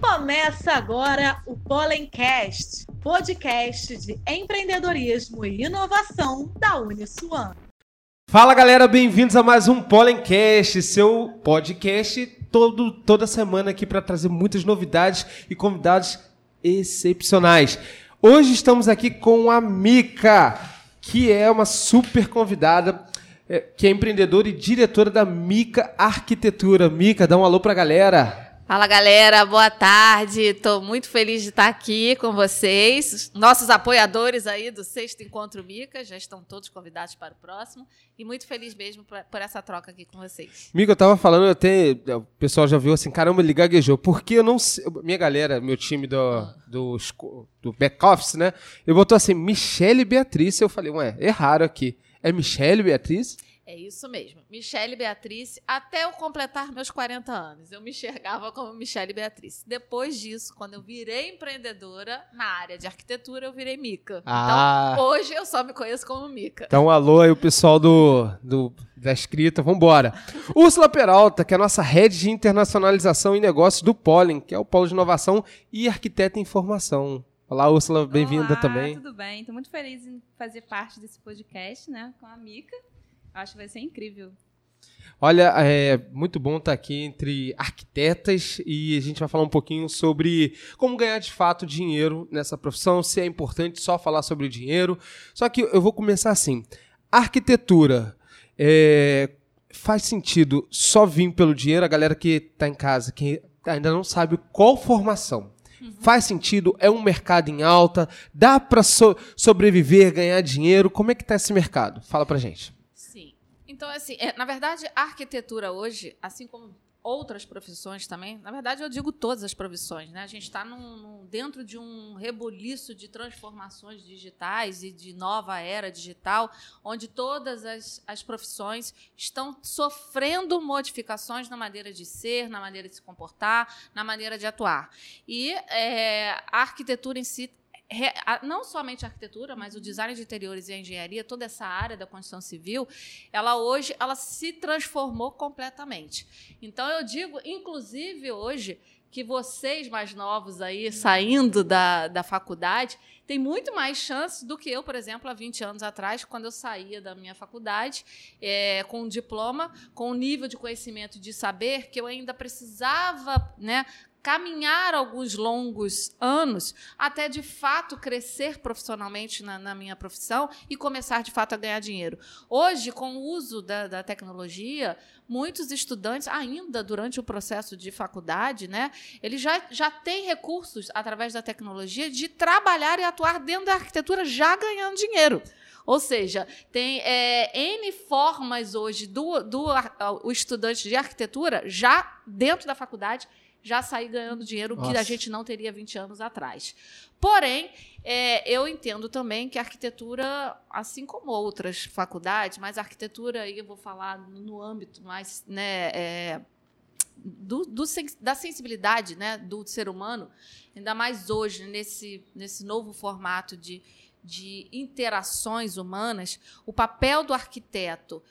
Começa agora o Pollencast, podcast de empreendedorismo e inovação da Uniswan. Fala galera, bem-vindos a mais um Pollencast, seu podcast todo, toda semana aqui para trazer muitas novidades e convidados excepcionais. Hoje estamos aqui com a Mica, que é uma super convidada, é, que é empreendedora e diretora da Mica Arquitetura. Mica, dá um alô para a galera. Fala galera, boa tarde. Estou muito feliz de estar aqui com vocês. Nossos apoiadores aí do Sexto Encontro Mica já estão todos convidados para o próximo. E muito feliz mesmo por, por essa troca aqui com vocês. Mica, eu estava falando, até o pessoal já viu assim, caramba, ele gaguejou. Porque eu não sei. Minha galera, meu time do, ah. do, do back-office, né? Eu botou assim, Michele Beatriz. Eu falei, ué, erraram aqui. É Michele Beatriz? É isso mesmo. Michele Beatriz, até eu completar meus 40 anos, eu me enxergava como Michele Beatriz. Depois disso, quando eu virei empreendedora na área de arquitetura, eu virei Mica. Ah. Então, hoje eu só me conheço como Mica. Então, alô aí o pessoal do, do da escrita, vambora. Úrsula Peralta, que é a nossa rede de internacionalização e negócios do Pollen, que é o Polo de Inovação e Arquiteta em Formação. Olá, Úrsula, bem-vinda também. tudo bem? Estou muito feliz em fazer parte desse podcast, né, com a Mica. Acho que vai ser incrível. Olha, é muito bom estar aqui entre arquitetas e a gente vai falar um pouquinho sobre como ganhar de fato dinheiro nessa profissão, se é importante só falar sobre dinheiro. Só que eu vou começar assim. Arquitetura é, faz sentido só vir pelo dinheiro? A galera que está em casa, que ainda não sabe qual formação. Uhum. Faz sentido? É um mercado em alta? Dá para so sobreviver, ganhar dinheiro? Como é que está esse mercado? Fala para gente. Então, assim, é, na verdade, a arquitetura hoje, assim como outras profissões também, na verdade, eu digo todas as profissões, né? A gente está dentro de um rebuliço de transformações digitais e de nova era digital, onde todas as, as profissões estão sofrendo modificações na maneira de ser, na maneira de se comportar, na maneira de atuar. E é, a arquitetura em si não somente a arquitetura, mas o design de interiores e a engenharia, toda essa área da construção civil, ela hoje ela se transformou completamente. Então eu digo, inclusive hoje, que vocês mais novos aí, saindo da, da faculdade, têm muito mais chances do que eu, por exemplo, há 20 anos atrás, quando eu saía da minha faculdade, é, com um diploma, com um nível de conhecimento de saber que eu ainda precisava né, caminhar alguns longos anos até de fato crescer profissionalmente na, na, minha profissão e começar de fato a ganhar dinheiro. Hoje, com o uso da, da, tecnologia, muitos estudantes, ainda durante o processo de faculdade, né, eles já, já têm recursos através da tecnologia de trabalhar e atuar dentro da arquitetura já ganhando dinheiro. Ou seja, tem é, N formas hoje do, do o estudante de arquitetura já dentro da faculdade já sair ganhando dinheiro Nossa. que a gente não teria 20 anos atrás. Porém, é, eu entendo também que a arquitetura, assim como outras faculdades, mas a arquitetura, aí eu vou falar no âmbito mais né, é, do, do, da sensibilidade né, do ser humano, ainda mais hoje, nesse, nesse novo formato de, de interações humanas, o papel do arquiteto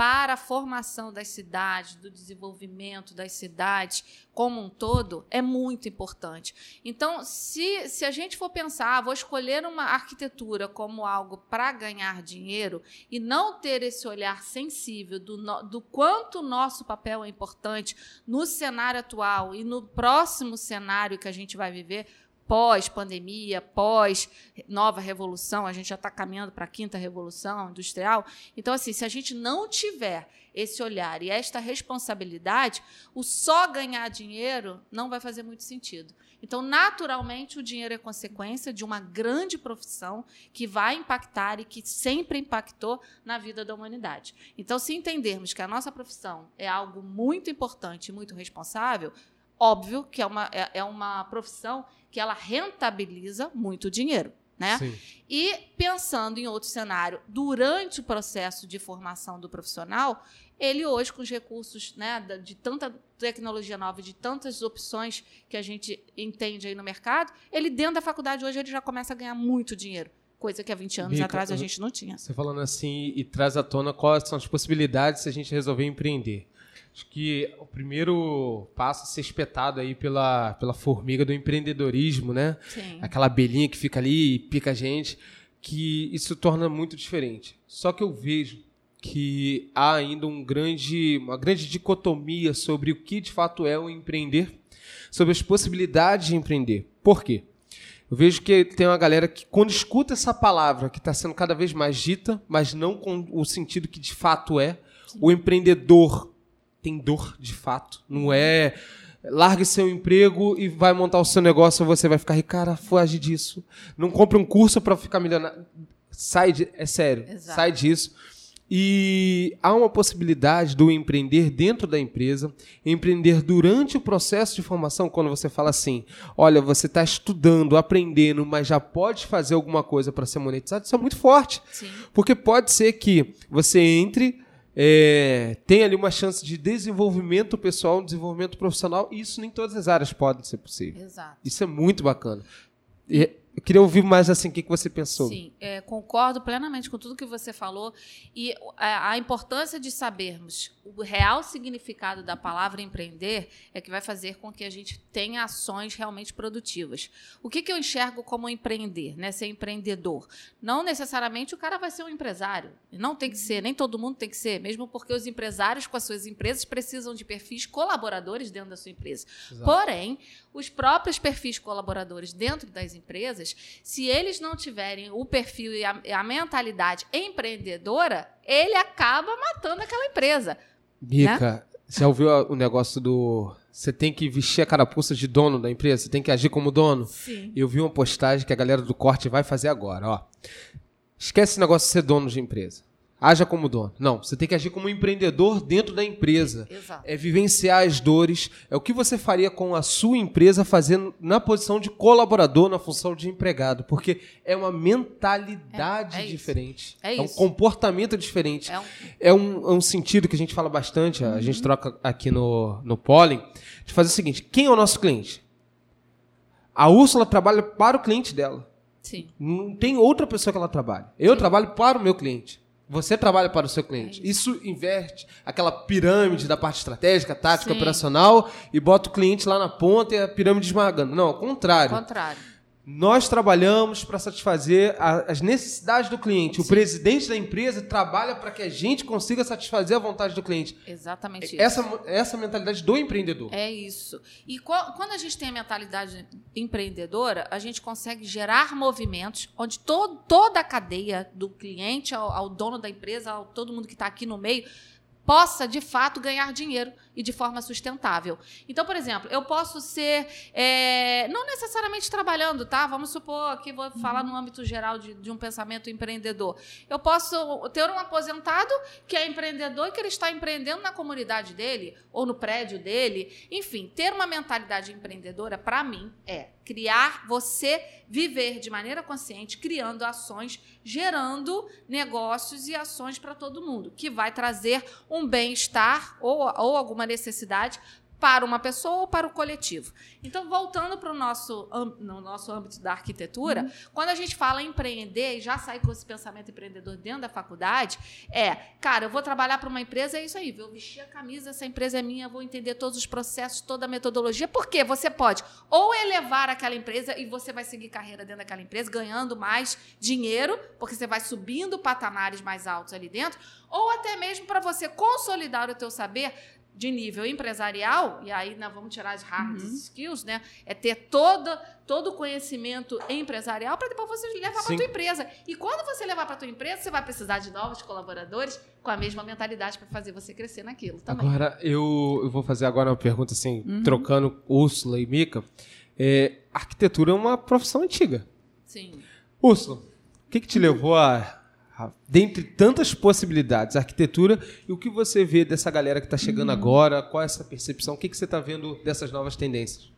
para a formação das cidades, do desenvolvimento das cidades como um todo, é muito importante. Então, se, se a gente for pensar, ah, vou escolher uma arquitetura como algo para ganhar dinheiro e não ter esse olhar sensível do, do quanto o nosso papel é importante no cenário atual e no próximo cenário que a gente vai viver, pós-pandemia, pós-nova revolução, a gente já está caminhando para a quinta revolução industrial. Então, assim, se a gente não tiver esse olhar e esta responsabilidade, o só ganhar dinheiro não vai fazer muito sentido. Então, naturalmente, o dinheiro é consequência de uma grande profissão que vai impactar e que sempre impactou na vida da humanidade. Então, se entendermos que a nossa profissão é algo muito importante e muito responsável, óbvio que é uma, é, é uma profissão que ela rentabiliza muito dinheiro. Né? E pensando em outro cenário, durante o processo de formação do profissional, ele hoje, com os recursos né, de tanta tecnologia nova, de tantas opções que a gente entende aí no mercado, ele dentro da faculdade hoje ele já começa a ganhar muito dinheiro. Coisa que há 20 anos Bica, atrás a gente não tinha. Você falando assim e traz à tona quais são as possibilidades se a gente resolver empreender. Acho que o primeiro passo a ser espetado aí pela, pela formiga do empreendedorismo, né? Sim. Aquela abelhinha que fica ali e pica a gente, que isso torna muito diferente. Só que eu vejo que há ainda um grande, uma grande dicotomia sobre o que de fato é o empreender, sobre as possibilidades de empreender. Por quê? Eu vejo que tem uma galera que, quando escuta essa palavra, que está sendo cada vez mais dita, mas não com o sentido que de fato é, o empreendedor tem dor de fato. Não é largue seu emprego e vai montar o seu negócio, você vai ficar rico. Cara, foge disso. Não compre um curso para ficar milionário. Sai de, é sério, Exato. sai disso. E há uma possibilidade do empreender dentro da empresa, empreender durante o processo de formação, quando você fala assim: olha, você está estudando, aprendendo, mas já pode fazer alguma coisa para ser monetizado, isso é muito forte. Sim. Porque pode ser que você entre, é, tenha ali uma chance de desenvolvimento pessoal, desenvolvimento profissional, e isso nem todas as áreas podem ser possível. Exato. Isso é muito bacana. E eu queria ouvir mais assim, o que que você pensou? Sim, é, concordo plenamente com tudo que você falou e a, a importância de sabermos o real significado da palavra empreender é que vai fazer com que a gente tenha ações realmente produtivas. O que, que eu enxergo como empreender, né? Ser empreendedor? Não necessariamente o cara vai ser um empresário. Não tem que ser, nem todo mundo tem que ser, mesmo porque os empresários com as suas empresas precisam de perfis colaboradores dentro da sua empresa. Exato. Porém, os próprios perfis colaboradores dentro das empresas, se eles não tiverem o perfil e a, a mentalidade empreendedora, ele acaba matando aquela empresa. Mica, você já ouviu o negócio do. Você tem que vestir a carapuça de dono da empresa? Você tem que agir como dono? Sim. Eu vi uma postagem que a galera do corte vai fazer agora, ó. Esquece esse negócio de ser dono de empresa. Haja como dono. Não, você tem que agir como empreendedor dentro da empresa. Exato. É vivenciar as dores. É o que você faria com a sua empresa fazendo na posição de colaborador, na função de empregado. Porque é uma mentalidade É- é isso. diferente. É um isso. comportamento diferente. É um- É um, é um sentido que a gente fala bastante, a gente troca aqui no, no Pollen, de fazer o seguinte: quem é o nosso cliente? A Úrsula trabalha para o cliente dela. Sim. Não tem outra pessoa que ela trabalhe. Eu trabalho para o meu cliente. Você trabalha para o seu cliente. É isso. inverte aquela pirâmide da parte estratégica, tática, Sim. operacional e bota o cliente lá na ponta e a pirâmide esmagando. Não, ao contrário. Contrário. Nós trabalhamos para satisfazer a- as necessidades do cliente. O presidente da empresa trabalha para que a gente consiga satisfazer a vontade do cliente. Exatamente isso. Essa, essa é mentalidade do empreendedor. É isso. E qual- quando a gente tem a mentalidade empreendedora, a gente consegue gerar movimentos onde to- toda a cadeia, do cliente ao, ao dono da empresa, ao todo mundo que está aqui no meio, possa de fato ganhar dinheiro e de forma sustentável. Então, por exemplo, eu posso ser, é, não necessariamente trabalhando, tá? Vamos supor que vou falar no âmbito geral de, de um pensamento empreendedor. Eu posso ter um aposentado que é empreendedor e que ele está empreendendo na comunidade dele ou no prédio dele. Enfim, ter uma mentalidade empreendedora, para mim, é criar você viver de maneira consciente, criando ações, gerando negócios e ações para todo mundo, que vai trazer um bem-estar ou, ou alguma necessidade para uma pessoa ou para o coletivo. Então, voltando para o nosso, no nosso âmbito da arquitetura, quando a gente fala em empreender e já sair com esse pensamento empreendedor dentro da faculdade, é, cara, eu vou trabalhar para uma empresa, é isso aí, vou vestir a camisa, essa empresa é minha, vou entender todos os processos, toda a metodologia, porque você pode ou elevar aquela empresa e você vai seguir carreira dentro daquela empresa, ganhando mais dinheiro, porque você vai subindo patamares mais altos ali dentro, ou até mesmo para você consolidar o teu saber de nível empresarial, e aí nós vamos tirar as hard skills, né? É ter todo, todo o conhecimento empresarial para depois você levar para Sim. tua empresa. E quando você levar para tua empresa, você vai precisar de novos colaboradores com a mesma mentalidade para fazer você crescer naquilo também. Agora, eu, eu vou fazer agora uma pergunta assim, trocando Úrsula e Mica. É, arquitetura é uma profissão antiga. Sim. Úrsula, o que, que te levou a, a- dentre tantas possibilidades, arquitetura, e o que você vê dessa galera que está chegando agora? Qual é essa percepção? O que, que você está vendo dessas novas tendências?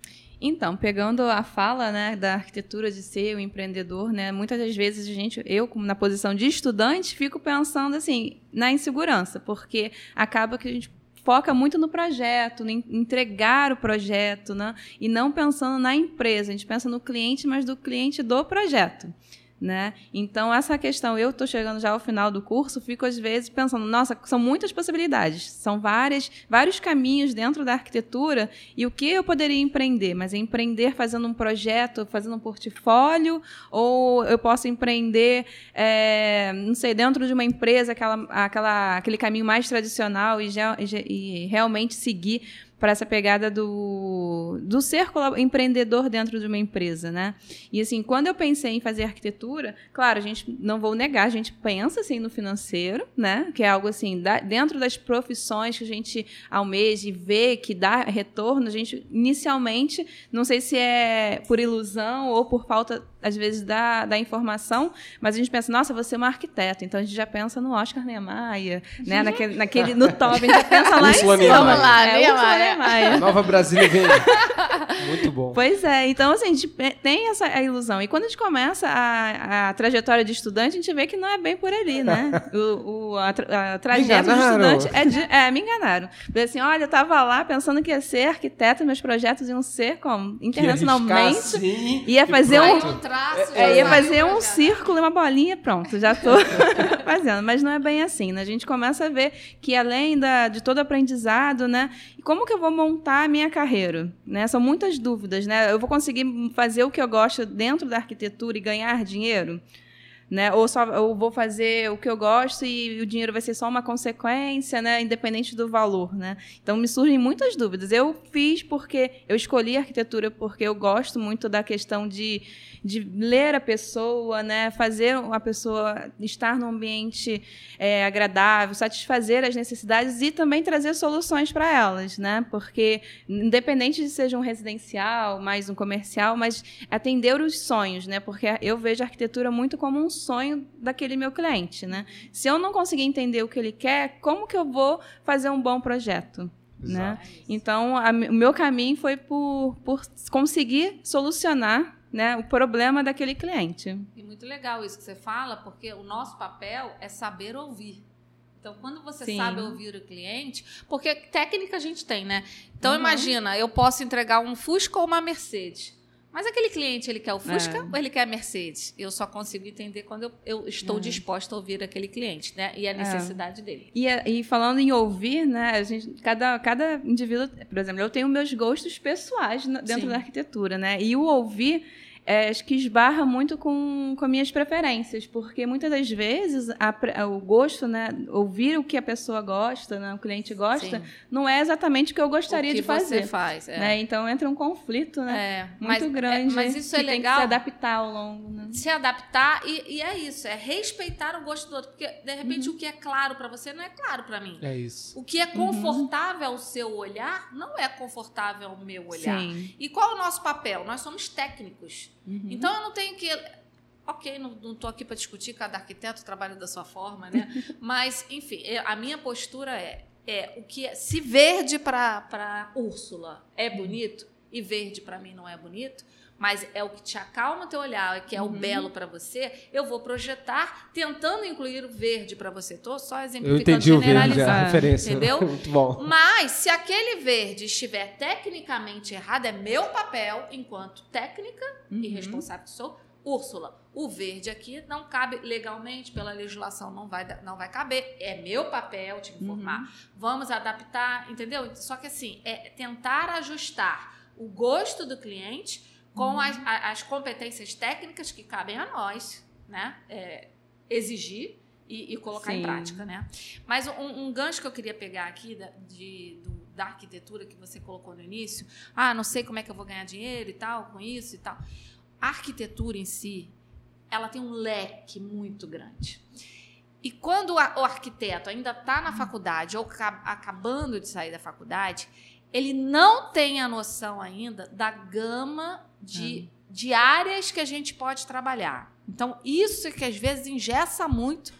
Então, pegando a fala né, da arquitetura de ser o empreendedor, né, muitas das vezes a gente, eu, na posição de estudante, fico pensando assim na insegurança, porque acaba que a gente foca muito no projeto, em entregar o projeto, né, e não pensando na empresa. A gente pensa no cliente, mas do cliente do projeto. Né? Então, essa questão, eu estou chegando já ao final do curso, fico às vezes pensando, nossa, são muitas possibilidades, são várias, vários caminhos dentro da arquitetura e o que eu poderia empreender? Mas empreender fazendo um projeto, fazendo um portfólio, ou eu posso empreender, é, não sei, dentro de uma empresa, aquela, aquela, aquele caminho mais tradicional e, e realmente seguir para essa pegada do, do ser empreendedor dentro de uma empresa, né? E assim, quando eu pensei em fazer arquitetura, claro, a gente não vou negar, a gente pensa assim no financeiro, né? Que é algo assim, da, dentro das profissões que a gente almeja e vê que dá retorno, a gente inicialmente, não sei se é por ilusão ou por falta às vezes da, da informação, mas a gente pensa, nossa, você é uma arquiteta, então a gente já pensa no Oscar Niemeyer, né? Naquele, naquele, no top, a gente já pensa lá em cima. Vamos lá, é, Niemeyer. Maia. Nova Brasília vem. Muito bom. Pois é, então assim, a gente tem essa a ilusão. E quando a gente começa a, a trajetória de estudante, a gente vê que não é bem por ali, né? O, o a, a trajetória de estudante é, de, é, me enganaram. Falei assim, olha, eu estava lá pensando que ia ser arquiteto, meus projetos iam ser como internacionalmente. Assim, ia fazer um, um traço, é, ia fazer um círculo e uma bolinha, pronto, já estou fazendo. Mas não é bem assim, né? A gente começa a ver que além da, de todo aprendizado, né? Como que eu vou montar a minha carreira? Né? São muitas dúvidas, né? Eu vou conseguir fazer o que eu gosto dentro da arquitetura e ganhar dinheiro? Né? Ou, só, ou vou fazer o que eu gosto e o dinheiro vai ser só uma consequência, né? independente do valor. Né? Então, me surgem muitas dúvidas. Eu fiz porque eu escolhi arquitetura porque eu gosto muito da questão de de ler a pessoa, né, fazer a pessoa estar num ambiente é, agradável, satisfazer as necessidades e também trazer soluções para elas, né? Porque independente de seja um residencial, mais um comercial, mas atender os sonhos, né? Porque eu vejo a arquitetura muito como um sonho daquele meu cliente, né? Se eu não conseguir entender o que ele quer, como que eu vou fazer um bom projeto? Né? Então, a, o meu caminho foi por, por conseguir solucionar né, o problema daquele cliente. E muito legal isso que você fala, porque o nosso papel é saber ouvir. Então, quando você Sim. sabe ouvir o cliente, porque técnica a gente tem, né? Então, uhum. imagina, eu posso entregar um Fusca ou uma Mercedes. Mas aquele cliente, ele quer o Fusca é. ou ele quer a Mercedes? Eu só consigo entender quando eu, eu estou é. disposta a ouvir aquele cliente, né? E a é. necessidade é. dele. E, e, falando em ouvir, né? A gente, cada, cada indivíduo, por exemplo, eu tenho meus gostos pessoais dentro Sim. da arquitetura, né? E o ouvir é, acho que esbarra muito com, com minhas preferências, porque muitas das vezes a, o gosto, né, ouvir o que a pessoa gosta, né, o cliente gosta, Sim. não é exatamente o que eu gostaria o que de fazer. Você faz, é. né? Então entra um conflito, né, é, muito mas, grande. É, mas isso é legal. Tem que se adaptar ao longo, né? Se adaptar e, e, é isso, é respeitar o gosto do outro, porque de repente uhum. o que é claro para você não é claro para mim. É isso. O que é uhum. confortável uhum. ao seu olhar não é confortável ao meu olhar. Sim. E qual é o nosso papel? Nós somos técnicos. Uhum. Então eu não tenho que. Ok, não estou aqui para discutir cada arquiteto trabalha da sua forma, né? Mas, enfim, a minha postura é, é o que é, se verde para Úrsula é bonito e verde para mim não é bonito, mas é o que te acalma o teu olhar, que é uhum. o belo para você, eu vou projetar tentando incluir o verde para você. Estou só exemplificando, eu entendi generalizando, o verde, a referência. entendeu? Muito bom. Mas se aquele verde estiver tecnicamente errado, é meu papel enquanto técnica uhum. e responsável que sou, Úrsula, o verde aqui não cabe legalmente, pela legislação não vai, não vai caber. É meu papel te informar. Uhum. Vamos adaptar, entendeu? Só que assim, é tentar ajustar o gosto do cliente com uhum. as, as, competências técnicas que cabem a nós, né? É, exigir e, e colocar Sim. em prática, né? Mas um, um, gancho que eu queria pegar aqui da, de, do, da arquitetura que você colocou no início, ah, não sei como é que eu vou ganhar dinheiro e tal com isso e tal. A arquitetura em si, ela tem um leque muito grande. E quando o arquiteto ainda está na faculdade ou acabando de sair da faculdade, ele não tem a noção ainda da gama de, é. de áreas que a gente pode trabalhar. Então, isso é que às vezes engessa muito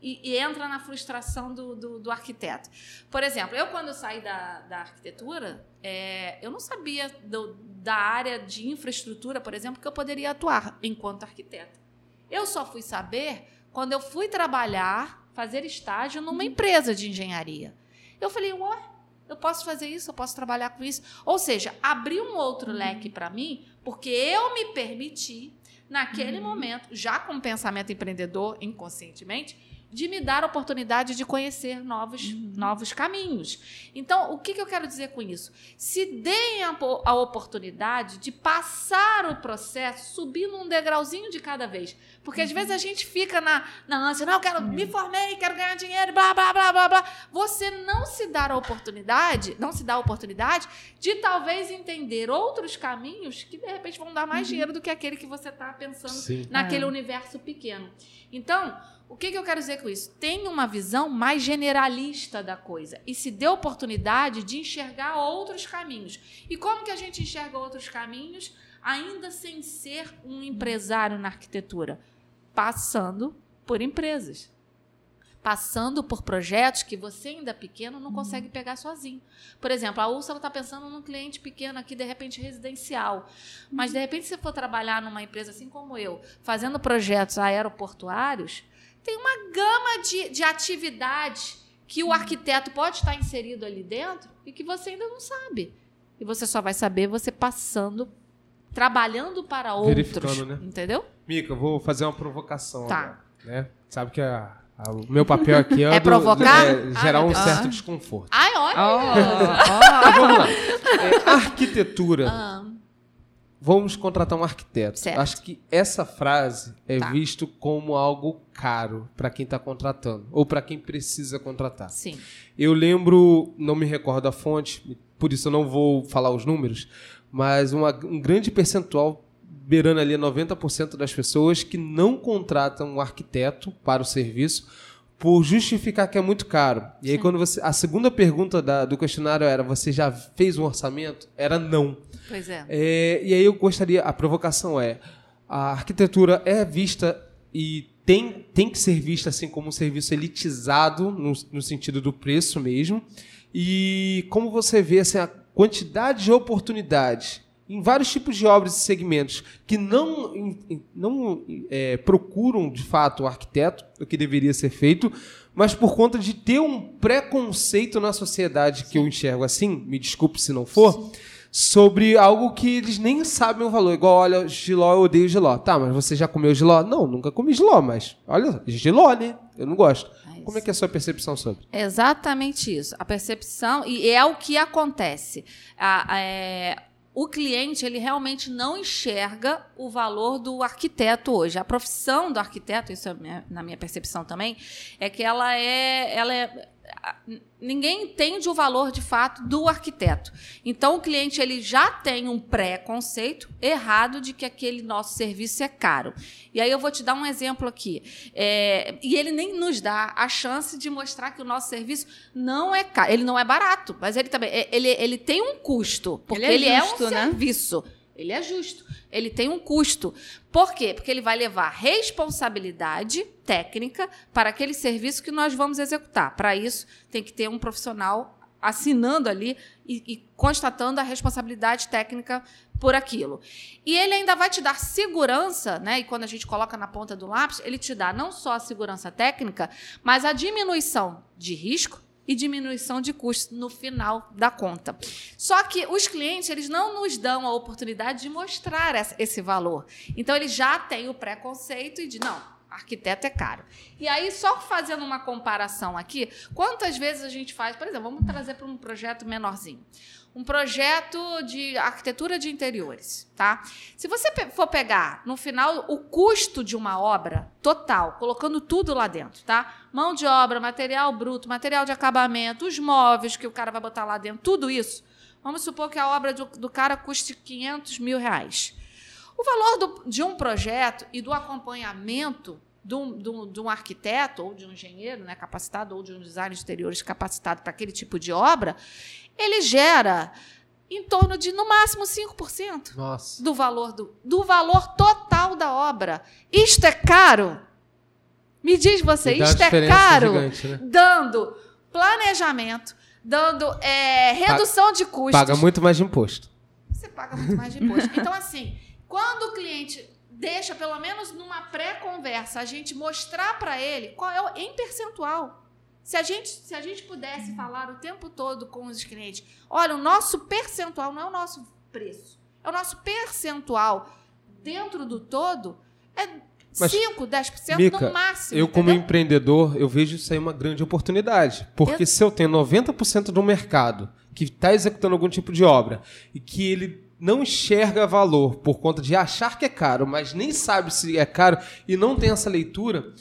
e, e entra na frustração do, do, do, arquiteto. Por exemplo, eu, quando saí da, da arquitetura, é, eu não sabia do, da área de infraestrutura, por exemplo, que eu poderia atuar enquanto arquiteta. Eu só fui saber quando eu fui trabalhar, fazer estágio numa empresa de engenharia. Eu falei, ué, eu posso fazer isso, eu posso trabalhar com isso. Ou seja, abrir um outro leque para mim, porque eu me permiti naquele momento, já com pensamento empreendedor inconscientemente, de me dar a oportunidade de conhecer novos, novos caminhos. Então, o que, que eu quero dizer com isso? Se deem a, a oportunidade de passar o processo subindo um degrauzinho de cada vez. Porque às vezes a gente fica na, na ânsia, não, eu quero, me formei, quero ganhar dinheiro, blá, blá, blá, blá, blá. Você não se dá a oportunidade, não se dá a oportunidade de talvez entender outros caminhos que de repente vão dar mais dinheiro do que aquele que você está pensando Sim. naquele É. universo pequeno. Então, o que, que eu quero dizer com isso? Tenha uma visão mais generalista da coisa e se dê oportunidade de enxergar outros caminhos. E como que a gente enxerga outros caminhos ainda sem ser um empresário na arquitetura? Passando por empresas. Passando por projetos que você, ainda pequeno, não consegue pegar sozinho. Por exemplo, a Úrsula está pensando num cliente pequeno aqui, de repente residencial. Mas, de repente, se for trabalhar numa empresa assim como eu, fazendo projetos aeroportuários, tem uma gama de, de atividades que o arquiteto pode estar inserido ali dentro e que você ainda não sabe. E você só vai saber você passando, trabalhando para outros. Verificando, né? Entendeu? Mica, eu vou fazer uma provocação Tá. agora, né? Sabe que a- a- o meu papel aqui é, É do- provocar? é gerar Ah, um Deus. certo desconforto. Ai, olha! Então, vamos lá. É, arquitetura. Vamos contratar um arquiteto. Certo. Acho que essa frase é Tá. visto como algo caro para quem está contratando ou para quem precisa contratar. sim. Eu lembro, não me recordo a fonte, por isso eu não vou falar os números, mas uma- um grande percentual, beirando ali 90% das pessoas que não contratam um arquiteto para o serviço por justificar que é muito caro. E aí Sim. quando você, a segunda pergunta da- do questionário era, você já fez um orçamento? Era não. Pois é. É, e aí eu gostaria, a provocação é, a arquitetura é vista e tem, tem que ser vista assim como um serviço elitizado no, no sentido do preço mesmo. E como você vê assim, a quantidade de oportunidades em vários tipos de obras e segmentos que não, não é, procuram de fato o arquiteto, o que deveria ser feito, mas por conta de ter um preconceito na sociedade que eu enxergo assim, me desculpe se não for, sobre algo que eles nem sabem o valor. Igual, olha, giló, eu odeio giló. Tá, mas você já comeu giló? Não, nunca comi giló, mas olha, giló, né? Eu não gosto. É Como é que é a sua percepção sobre? Exatamente isso. A percepção, e é o que acontece. A- a- é, o cliente, ele realmente não enxerga o valor do arquiteto hoje. A profissão do arquiteto, isso é minha- na minha percepção também, é que ela é. Ela é ninguém entende o valor de fato do arquiteto. Então o cliente ele já tem um pré-conceito errado de que aquele nosso serviço é caro. E aí eu vou te dar um exemplo aqui. É, e ele nem nos dá a chance de mostrar que o nosso serviço não é caro. Ele não é barato, mas ele também é- ele, ele tem um custo, porque Ele ele é é, justo, um né? serviço. Ele é justo. Ele tem um custo. Por quê? Porque ele vai levar responsabilidade técnica para aquele serviço que nós vamos executar. Para isso, tem que ter um profissional assinando ali e, e constatando a responsabilidade técnica por aquilo. E ele ainda vai te dar segurança, né? E quando a gente coloca na ponta do lápis, ele te dá não só a segurança técnica, mas a diminuição de risco e diminuição de custos no final da conta. Só que os clientes, eles não nos dão a oportunidade de mostrar essa- esse valor. Então, eles já têm o preconceito e de não, arquiteto é caro. E aí, só fazendo uma comparação aqui, quantas vezes a gente faz, por exemplo, vamos trazer para um projeto menorzinho. Um projeto de arquitetura de interiores, tá? Se você for pegar, no final, o custo de uma obra total, colocando tudo lá dentro, tá? Mão de obra, material bruto, material de acabamento, os móveis que o cara vai botar lá dentro, tudo isso. Vamos supor que a obra do, do cara custe 500 mil reais. O valor do- de um projeto e do acompanhamento de um, de um- de um arquiteto ou de um engenheiro né, capacitado ou de um designer de exteriores capacitado para aquele tipo de obra, ele gera em torno de, no máximo, 5% Nossa. do valor do, do valor total da obra. Isto é caro? Me diz você, isto é caro? gigante, né? Dando planejamento, dando é, redução de custos. Paga muito mais de imposto. Você paga muito mais de imposto. Então, assim, quando o cliente deixa, pelo menos numa pré-conversa, a gente mostrar para ele qual é o em percentual. Se a, gente, se a gente pudesse falar o tempo todo com os clientes, olha, o nosso percentual não é o nosso preço, é o nosso percentual dentro do todo, é Mas, 5, 10% Mica, no máximo. Eu, como entendeu? empreendedor, eu vejo isso aí uma grande oportunidade. Porque se eu tenho 90% do mercado que está executando algum tipo de obra e que ele não enxerga valor por conta de achar que é caro, mas nem sabe se é caro e não tem essa leitura,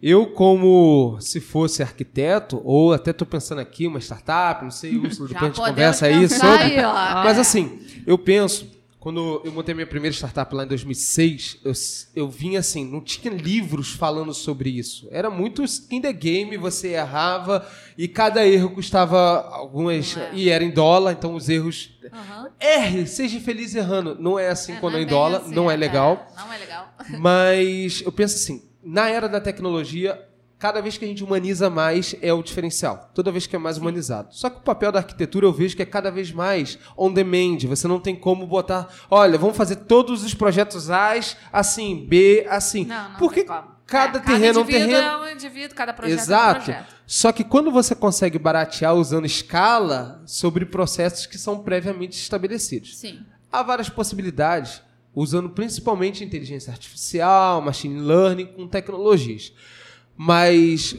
eu, como se fosse arquiteto, ou até estou pensando aqui, uma startup, não sei, Úrsula, Já depois a gente conversa aí sobre. aí. Mas assim, eu penso, quando eu montei minha primeira startup lá em 2006, eu, eu vim assim, não tinha livros falando sobre isso. Era muito skin the game, você errava e cada erro custava algumas. É. E era em dólar, então os erros. Aham. Erre, seja feliz errando. Não é assim É, quando é, em dólar, assim, não é legal. Não é legal. Mas eu penso assim, na era da tecnologia, cada vez que a gente humaniza mais é o diferencial. Toda vez que é mais humanizado. Só que o papel da arquitetura eu vejo que é cada vez mais on demand. Você não tem como botar, olha, vamos fazer todos os projetos A assim, B assim. Não, não Porque cada É, terreno é um terreno. é um indivíduo, cada projeto é um Exato. projeto. Só que quando você consegue baratear usando escala sobre processos que são previamente estabelecidos. Sim. Há várias possibilidades, usando principalmente inteligência artificial, machine learning, com tecnologias. Mas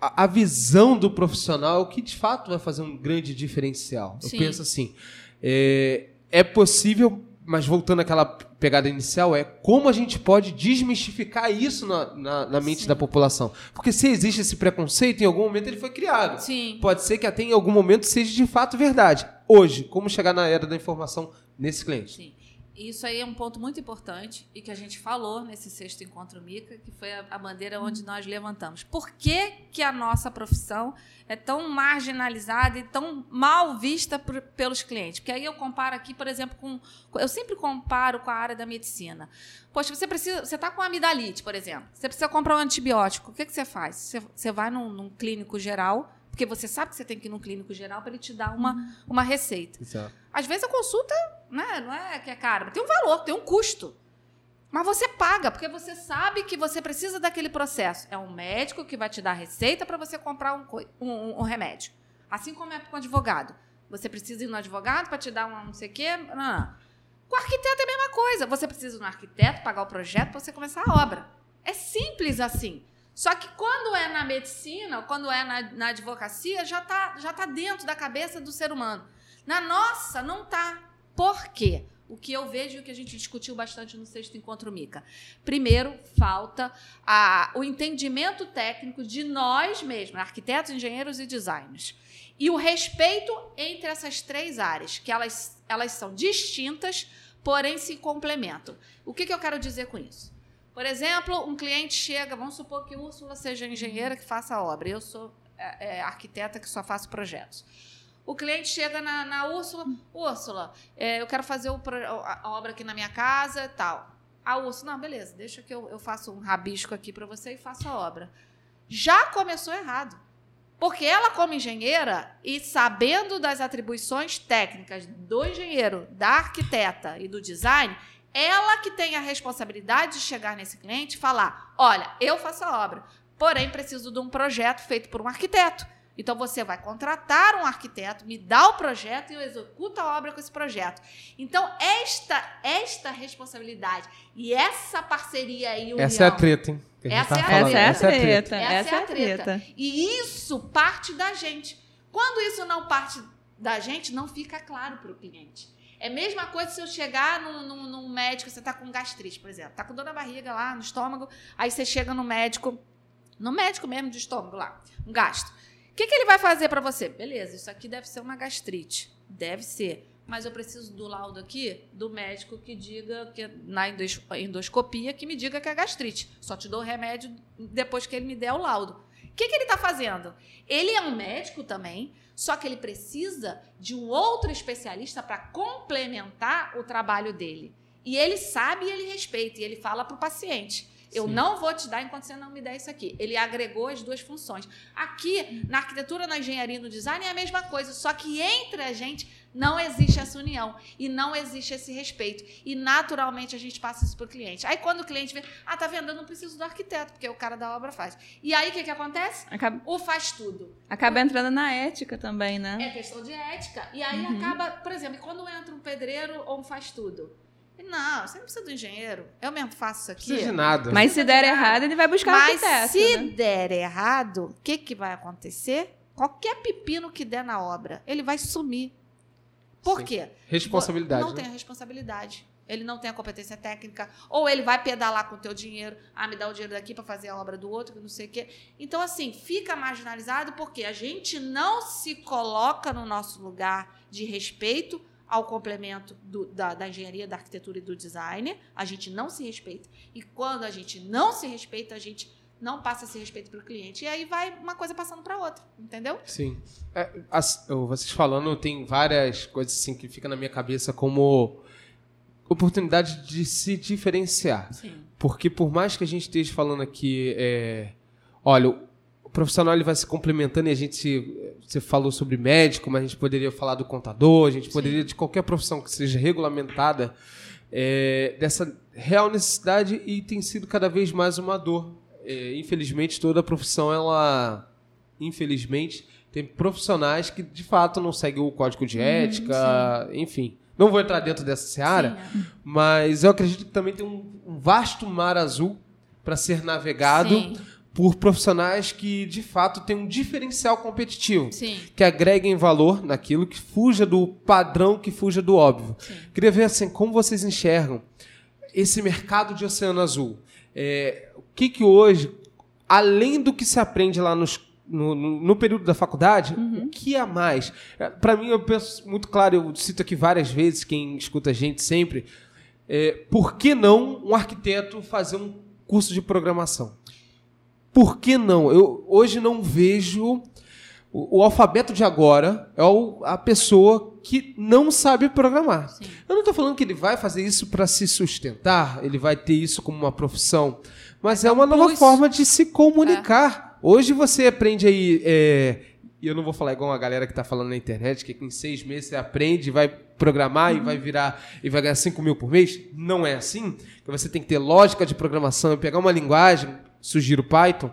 a, visão do profissional é o que de fato vai fazer um grande diferencial. Eu Sim. penso assim: é, é possível, mas voltando àquela pegada inicial, é como a gente pode desmistificar isso na, na, na mente Sim. da população. Porque se existe esse preconceito, em algum momento ele foi criado. Sim. Pode ser que até em algum momento seja de fato verdade. Hoje, como chegar na era da informação nesse cliente? Sim. Isso aí é um ponto muito importante e que a gente falou nesse sexto encontro Mica, que foi a, a bandeira onde nós levantamos. Por que, que a nossa profissão é tão marginalizada e tão mal vista por- pelos clientes? Porque aí eu comparo aqui, por exemplo, com. Eu sempre comparo com a área da medicina. Poxa, você precisa. Você está com amidalite, por exemplo. Você precisa comprar um antibiótico. O que, que você faz? Você, você vai num, num clínico geral, porque você sabe que você tem que ir num clínico geral para ele te dar uma, uma receita. Exato. Às vezes a consulta né, não é que é cara, tem um valor, tem um custo. Mas você paga, porque você sabe que você precisa daquele processo. É um médico que vai te dar receita para você comprar um, um- um- um remédio. Assim como é com o advogado. Você precisa ir no advogado para te dar um não sei o quê. Não, não. Com o arquiteto é a mesma coisa. Você precisa ir no arquiteto, pagar o projeto para você começar a obra. É simples assim. Só que quando é na medicina, quando é na, na advocacia, já está já tá dentro da cabeça do ser humano. Na nossa, não tá. Por quê? O que eu vejo e o que a gente discutiu bastante no sexto encontro Mica. Primeiro, falta a- o entendimento técnico de nós mesmos, arquitetos, engenheiros e designers. E o respeito entre essas três áreas, que elas, elas são distintas, porém se complementam. O que, que eu quero dizer com isso? Por exemplo, um cliente chega, vamos supor que Úrsula seja engenheira que faça a obra, eu sou é, é, arquiteta que só faço projetos. O cliente chega na, na Úrsula, Úrsula, é, eu quero fazer o a obra aqui na minha casa e tal. A Úrsula, não, beleza, deixa que eu, eu faço um rabisco aqui para você e faço a obra. Já começou errado. Porque ela, como engenheira, e sabendo das atribuições técnicas do engenheiro, da arquiteta e do design, ela que tem a responsabilidade de chegar nesse cliente e falar: olha, eu faço a obra, porém preciso de um projeto feito por um arquiteto. Então você vai contratar um arquiteto, me dá o projeto e eu executo a obra com esse projeto. Então, esta, esta responsabilidade e essa parceria e união. Essa é a treta, hein? a Essa tá é a falando. Essa é a é treta. Essa, Essa é a treta. E isso parte da gente. Quando isso não parte da gente, não fica claro para o cliente. É a mesma coisa se eu chegar num, num- num médico, você está com gastrite, por exemplo, está com dor na barriga lá, no estômago, aí você chega no médico, no médico mesmo de estômago lá, um gastro. Que, que ele vai fazer para você? Beleza, isso aqui deve ser uma gastrite. Deve ser. Mas eu preciso do laudo aqui do médico que diga que na endos- endoscopia que me diga que é gastrite. Só te dou o remédio depois que ele me der o laudo. O que, que ele está fazendo? Ele é um médico também, só que ele precisa de um outro especialista para complementar o trabalho dele. E ele sabe e ele respeita, e ele fala para o paciente. Eu Sim. não vou te dar enquanto você não me der isso aqui. Ele agregou as duas funções. Aqui, na arquitetura, na engenharia e no design é a mesma coisa, só que entre a gente não existe essa união e não existe esse respeito. E naturalmente a gente passa isso para o cliente. Aí quando o cliente vê, ah, tá vendo, eu não preciso do arquiteto, porque o cara da obra faz. E aí o que, que acontece? Acaba, O faz tudo. acaba entrando na ética também, É né? questão de ética. E aí Uhum. acaba, por exemplo, quando entra um pedreiro ou um faz tudo, Não, você não precisa do engenheiro. Eu mesmo faço isso aqui. Precisa de nada. Mas se der errado, ele vai buscar Mas arquiteto, se né? der errado, o que, que vai acontecer? Qualquer pepino que der na obra, ele vai sumir. Por Sim. quê? Responsabilidade. Não né? tem a responsabilidade. Ele não tem a competência técnica. Ou ele vai pedalar com o teu dinheiro. Ah, me dá o dinheiro daqui para fazer a obra do outro, que não sei o quê. Então, assim, fica marginalizado porque a gente não se coloca no nosso lugar de respeito ao complemento do- da, da engenharia, da arquitetura e do design. A gente não se respeita. E quando a gente não se respeita, a gente não passa esse respeito para o cliente. E aí vai uma coisa passando para outra, entendeu? Sim. É, as- vocês falando, tem várias coisas assim que ficam na minha cabeça como oportunidade de se diferenciar. Sim. Porque por mais que a gente esteja falando aqui, é, olha, o profissional ele vai se complementando e a gente, você falou sobre médico, mas a gente poderia falar do contador, a gente poderia de qualquer profissão que seja regulamentada é, dessa real necessidade e tem sido cada vez mais uma dor. É, infelizmente toda profissão ela, infelizmente, tem profissionais que de fato não seguem o código de ética, enfim. Não vou entrar dentro dessa seara, Sim, mas eu acredito que também tem um, um vasto mar azul para ser navegado Sim. Por profissionais que de fato têm um diferencial competitivo, Sim. que agreguem valor naquilo, que fuja do padrão, que fuja do óbvio. Queria ver assim como vocês enxergam esse mercado de oceano azul. É, o que que hoje, além do que se aprende lá nos no, no- período da faculdade, o que há mais? Para mim, eu penso muito claro, eu cito aqui várias vezes, quem escuta a gente sempre, é, por que não um arquiteto fazer um curso de programação? Por que não? Eu hoje não vejo. O, o alfabeto de agora é o- a pessoa que não sabe programar. Sim. Eu não estou falando que ele vai fazer isso para se sustentar, ele vai ter isso como uma profissão, mas é uma nova plus. forma de se comunicar. Hoje você aprende aí. é, e eu não vou falar igual a galera que está falando na internet, que em seis meses você aprende, vai programar e vai virar e vai ganhar 5 mil por mês. Não é assim. Você tem que ter lógica de programação e pegar uma linguagem, sugiro Python,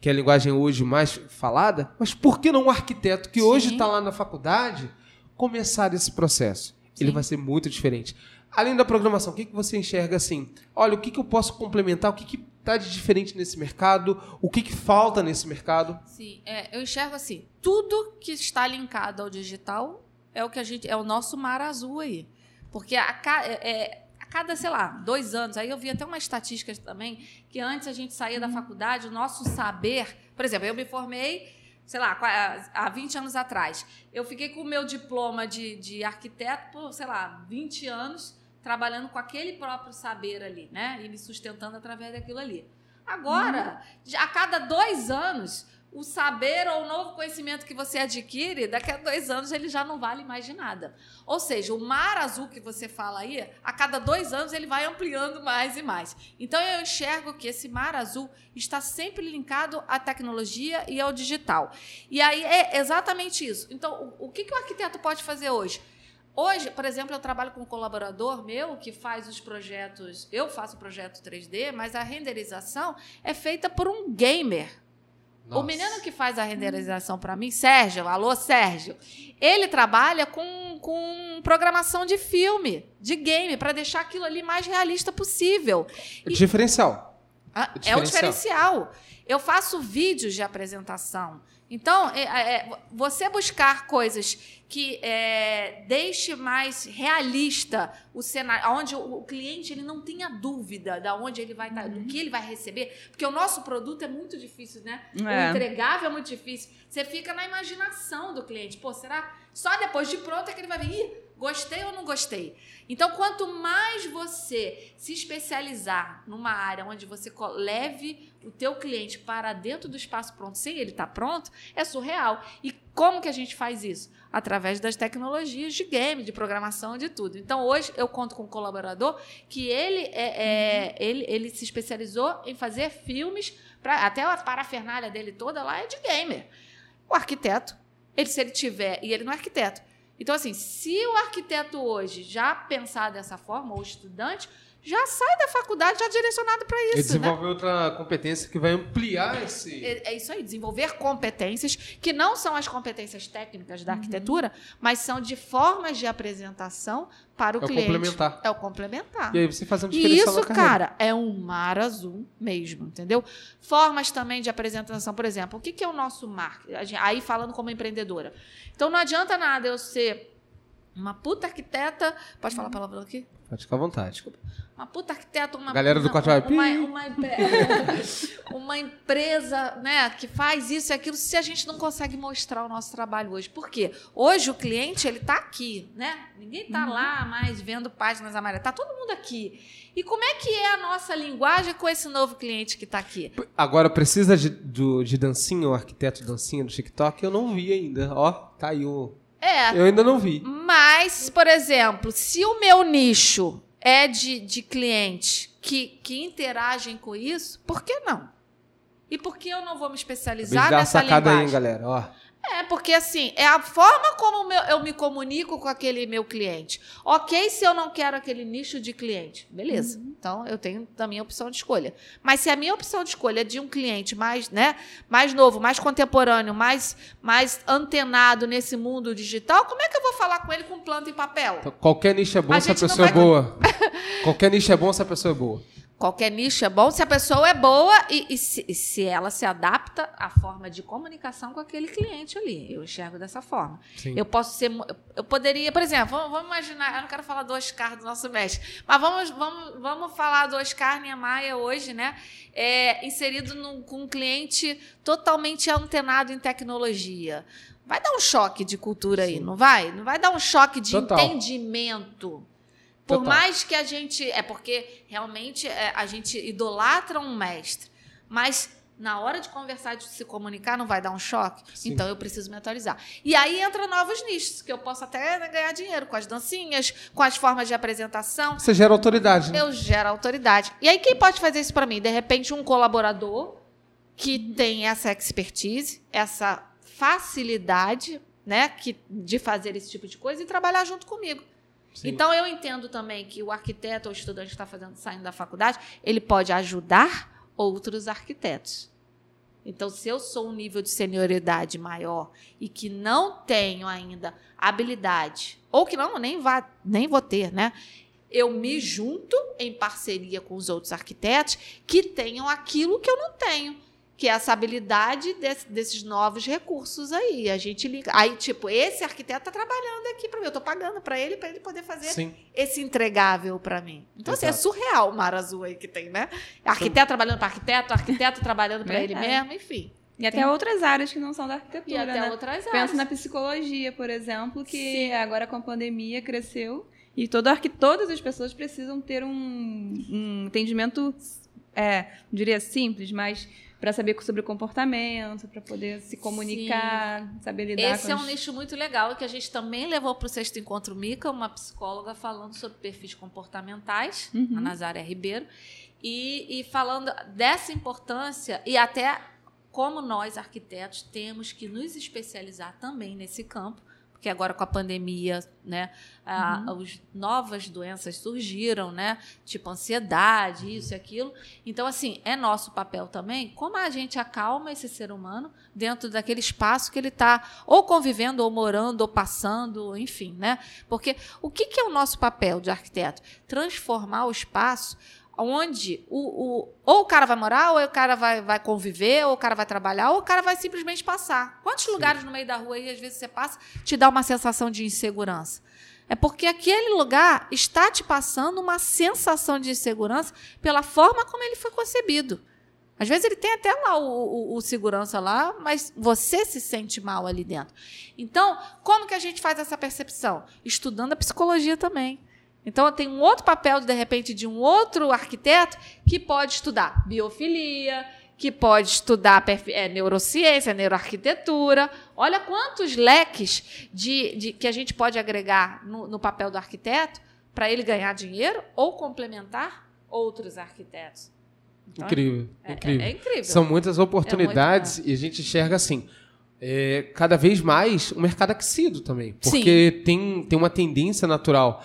que é a linguagem hoje mais falada, mas por que não um arquiteto que hoje Sim. está lá na faculdade começar esse processo? Ele Sim. vai ser muito diferente. Além da programação, o que, que você enxerga assim? Olha, o que, que eu posso complementar? O que que está de diferente nesse mercado? O que, que falta nesse mercado? Sim, é, eu enxergo assim, tudo que está linkado ao digital é o que a gente é o nosso mar azul aí, porque a, é- é, cada sei lá dois anos, aí eu vi até uma estatística também que antes a gente saía da faculdade, o nosso saber, por exemplo, eu me formei sei lá, há 20 anos atrás. Eu fiquei com o meu diploma de, de arquiteto por, sei lá, 20 anos, trabalhando com aquele próprio saber ali, né? E me sustentando através daquilo ali. Agora, de- a cada dois anos, o saber ou o novo conhecimento que você adquire, daqui a dois anos ele já não vale mais de nada. Ou seja, o mar azul que você fala aí, a cada dois anos ele vai ampliando mais e mais. Então eu enxergo que esse mar azul está sempre linkado à tecnologia e ao digital. E aí é exatamente isso. Então, o, que, que o arquiteto pode fazer hoje? Hoje, por exemplo, eu trabalho com um colaborador meu que faz os projetos. Eu faço o projeto 3D, mas a renderização é feita por um gamer. O Nossa. menino que faz a renderização para mim, Sérgio, alô Sérgio, ele trabalha com, com programação de filme, de game, para deixar aquilo ali mais realista possível. Diferencial. Ah, O É o diferencial. Eu faço vídeos de apresentação. Então, é, é, você buscar coisas que é, deixe mais realista o cenário, onde o, o cliente ele não tenha dúvida da onde ele vai estar, do que ele vai receber, porque o nosso produto é muito difícil, né? O É. entregável é muito difícil. Você fica na imaginação do cliente. Pô, será? Só depois de pronto é que ele vai ver, Ih, gostei ou não gostei? Então, quanto mais você se especializar numa área onde você leve o teu cliente para dentro do espaço pronto, sem ele estar pronto, é surreal. E como que a gente faz isso? Através das tecnologias de game, de programação, de tudo. Então, hoje eu conto com um colaborador que ele, é, é- ele, ele se especializou em fazer filmes, pra, até a parafernália dele toda lá é de gamer. O arquiteto, ele, se ele tiver, e ele não é arquiteto, então, assim, se o arquiteto hoje já pensar dessa forma, ou o estudante, já sai da faculdade já direcionado para E isso, né? desenvolver outra competência que vai ampliar esse. É é isso aí, desenvolver competências que não são as competências técnicas da arquitetura, mas são de formas de apresentação para o É o cliente. complementar. É o complementar. E aí você faz uma E diferença isso, na cara, é um mar azul mesmo, entendeu? Formas também de apresentação, por exemplo, o que, que é o nosso marketing? A Aí falando como empreendedora. Então não adianta nada eu ser uma puta arquiteta. Pode falar palavrão aqui? Pode ficar à vontade. Uma puta arquiteta, uma, Galera do vai, uma, uma, uma empresa né, que faz isso e aquilo, se a gente não consegue mostrar o nosso trabalho hoje. Por quê? Hoje o cliente ele está aqui, né? Ninguém está lá mais vendo páginas amarelas. Está todo mundo aqui. E como é que é a nossa linguagem com esse novo cliente que está aqui? Agora, precisa de, do, de dancinha, o arquiteto dancinha do TikTok? Eu não vi ainda. Ó, tá aí o. É, Eu ainda não vi. Mas, por exemplo, se o meu nicho é de, de clientes que, que interagem com isso, por que não? E por que eu não vou me especializar de dar nessa sacada aí, linguagem? hein, galera. Ó. É, porque assim, é a forma como eu me comunico com aquele meu cliente. Ok, se eu não quero aquele nicho de cliente, beleza. Então eu tenho a minha opção de escolha. Mas se a minha opção de escolha é de um cliente mais, né, mais novo, mais contemporâneo, mais, mais antenado nesse mundo digital, como é que eu vou falar com ele com planta em papel? Então, qualquer nicho é bom A se a pessoa é vai- boa. qualquer nicho é bom se a pessoa é boa. Qualquer nicho é bom se a pessoa é boa e, e se, e se ela se adapta à forma de comunicação com aquele cliente ali. Eu enxergo dessa forma. Sim. Eu posso ser. Eu poderia, por exemplo, vamos, vamos imaginar. Eu não quero falar do Oscar do nosso mestre, mas vamos, vamos, vamos falar do Oscar Niemeyer hoje, né? É, inserido num- com um cliente totalmente antenado em tecnologia. Vai dar um choque de cultura aí, não vai? Não vai dar um choque de Total. entendimento. Por Total. mais que a gente. É porque realmente é, a gente idolatra um mestre, mas na hora de conversar, de se comunicar, não vai dar um choque? Sim. Então eu preciso me atualizar. E aí entra novos nichos, que eu posso até ganhar dinheiro com as dancinhas, com as formas de apresentação. Você gera autoridade, né? Eu gero autoridade. E aí, quem pode fazer isso para mim? De repente, um colaborador que tem essa expertise, essa facilidade, né, que, de fazer esse tipo de coisa e trabalhar junto comigo. Então, eu entendo também que o arquiteto ou estudante que está fazendo, saindo da faculdade, ele pode ajudar outros arquitetos. Então, se eu sou um nível de senioridade maior e que não tenho ainda habilidade, ou que não, nem, vá, nem vou ter, né? Eu me junto em parceria com os outros arquitetos que tenham aquilo que eu não tenho, que é essa habilidade desse- desses novos recursos aí. A gente liga. Aí, tipo, esse arquiteto está trabalhando aqui para mim. Eu estou pagando para ele, para ele poder fazer Sim. esse entregável para mim. Então, assim, é surreal o mar azul aí que tem, né? Arquiteto trabalhando para arquiteto, arquiteto trabalhando para ele mesmo, enfim. E até outras áreas que não são da arquitetura, E até né? outras áreas. Pensa na psicologia, por exemplo, que Sim. agora com a pandemia cresceu e todo todas as pessoas precisam ter um, um entendimento, é, não diria simples, mas para saber sobre comportamento, para poder se comunicar, saber lidar Esse com é um as- nicho muito legal que a gente também levou para o sexto encontro Mica, uma psicóloga falando sobre perfis comportamentais, Uhum. a Nazaré Ribeiro, e, e falando dessa importância e até como nós, arquitetos, temos que nos especializar também nesse campo, porque agora com a pandemia, né, a- os novas doenças surgiram, né, tipo ansiedade, isso e aquilo. Então, assim, é nosso papel também como a gente acalma esse ser humano dentro daquele espaço que ele está ou convivendo, ou morando, ou passando, enfim, né? Porque o que, que é o nosso papel de arquiteto? Transformar o espaço onde o, o, ou o cara vai morar, ou o cara vai, vai conviver, ou o cara vai trabalhar, ou o cara vai simplesmente passar. Quantos lugares no meio da rua aí, às vezes, você passa, te dá uma sensação de insegurança? É porque aquele lugar está te passando uma sensação de insegurança pela forma como ele foi concebido. Às vezes ele tem até lá o, o- o segurança lá, mas você se sente mal ali dentro. Então, como que a gente faz essa percepção? Estudando a psicologia também. Então, tem um outro papel, de repente, de um outro arquiteto que pode estudar biofilia, que pode estudar é, neurociência, neuroarquitetura. Olha quantos leques de, de- que a gente pode agregar no, no papel do arquiteto para ele ganhar dinheiro ou complementar outros arquitetos. Então, Incrível, é- incrível. É, é incrível. São muitas oportunidades e a gente enxerga assim. é, cada vez mais o mercado aquecido também. Porque tem, tem uma tendência natural.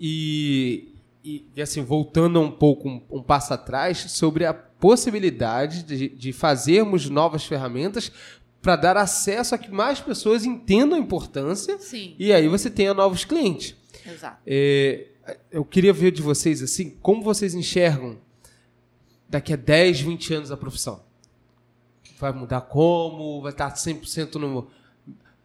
E e, e, assim, voltando um pouco, um, um, passo atrás, sobre a possibilidade de, de fazermos novas ferramentas para dar acesso a que mais pessoas entendam a importância Sim. e aí você tenha novos clientes. Exato. É, eu queria ver de vocês assim, como vocês enxergam daqui a 10, 20 anos a profissão? Vai mudar como? Vai estar 100% no...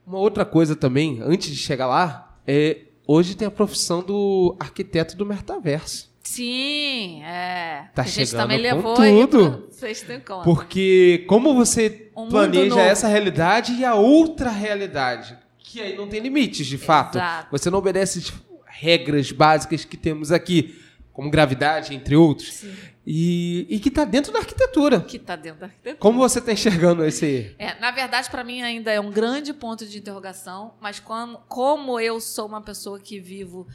Uma outra coisa também, antes de chegar lá, é hoje tem a profissão do arquiteto do metaverso. Sim, é. Tá a gente chegando também levou tudo. Aí. Porque como você Um planeja essa realidade e a outra realidade, que aí não tem limites, de fato. Exato. Você não obedece regras básicas que temos aqui, como gravidade, entre outros. Sim. E, e que está dentro da arquitetura. Que está dentro da arquitetura. Como você está enxergando esse... É, na verdade, para mim ainda é um grande ponto de interrogação, mas como, como eu sou uma pessoa que vivo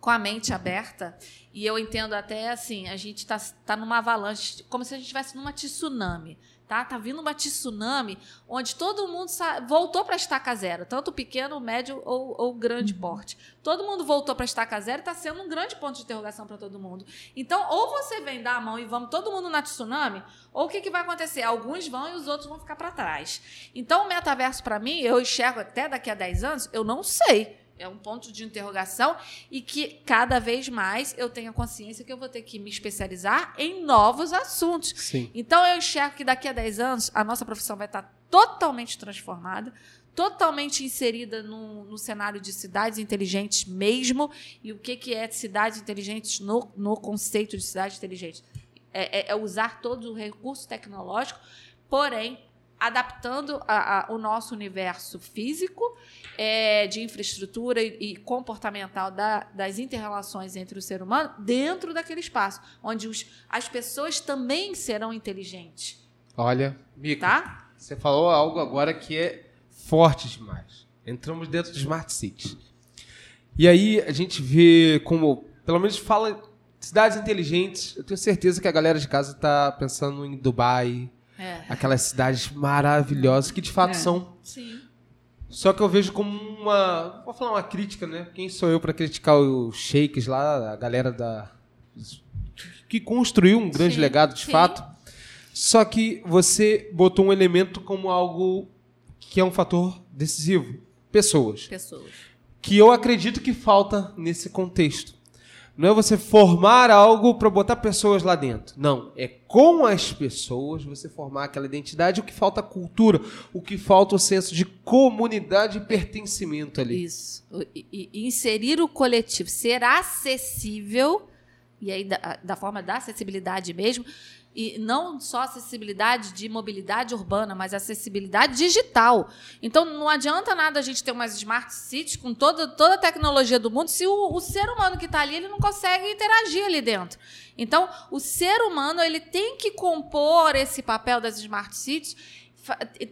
com a mente aberta, e eu entendo até assim, a gente está tá numa avalanche, como se a gente estivesse numa tsunami. Tá? tá vindo uma tsunami onde todo mundo voltou para a estaca zero, tanto pequeno, médio ou, ou grande porte. Todo mundo voltou para a estaca zero e está sendo um grande ponto de interrogação para todo mundo. Então, ou você vem dar a mão e vamos todo mundo na tsunami, ou o que, que vai acontecer? Alguns vão e os outros vão ficar para trás. Então, o metaverso, para mim, eu enxergo até daqui a 10 anos, eu não sei é um ponto de interrogação e que cada vez mais eu tenho a consciência que eu vou ter que me especializar em novos assuntos. Sim. Então eu enxergo que daqui a 10 anos a nossa profissão vai estar totalmente transformada, totalmente inserida no, no cenário de cidades inteligentes mesmo. E o que, que é cidades inteligentes no, no conceito de cidade inteligente? É, é, é usar todo o recurso tecnológico, porém adaptando a, a, o nosso universo físico, é, de infraestrutura e, e comportamental da, das interrelações entre o ser humano dentro daquele espaço, onde os, as pessoas também serão inteligentes. Olha, Mica, Tá? você falou algo agora que é forte demais. Entramos dentro do Smart City. E aí a gente vê como, pelo menos fala cidades inteligentes. Eu tenho certeza que a galera de casa está pensando em Dubai, É. aquelas cidades maravilhosas que de fato É. são. Sim. Só que eu vejo como uma, vou falar uma crítica, né? Quem sou eu para criticar os shakes lá, a galera da que construiu um grande Sim, legado de sim. fato. Só que você botou um elemento como algo que é um fator decisivo, pessoas Pessoas. que eu acredito que falta nesse contexto. Não é você formar algo para botar pessoas lá dentro. Não, é com as pessoas você formar aquela identidade. O que falta cultura, o que falta o senso de comunidade e pertencimento ali. Isso. E inserir o coletivo, ser acessível, e aí da, da forma da acessibilidade mesmo, e não só acessibilidade de mobilidade urbana, mas acessibilidade digital. Então não adianta nada a gente ter umas smart cities com toda, toda a tecnologia do mundo se o, o ser humano que está ali ele não consegue interagir ali dentro. Então o ser humano ele tem que compor esse papel das smart cities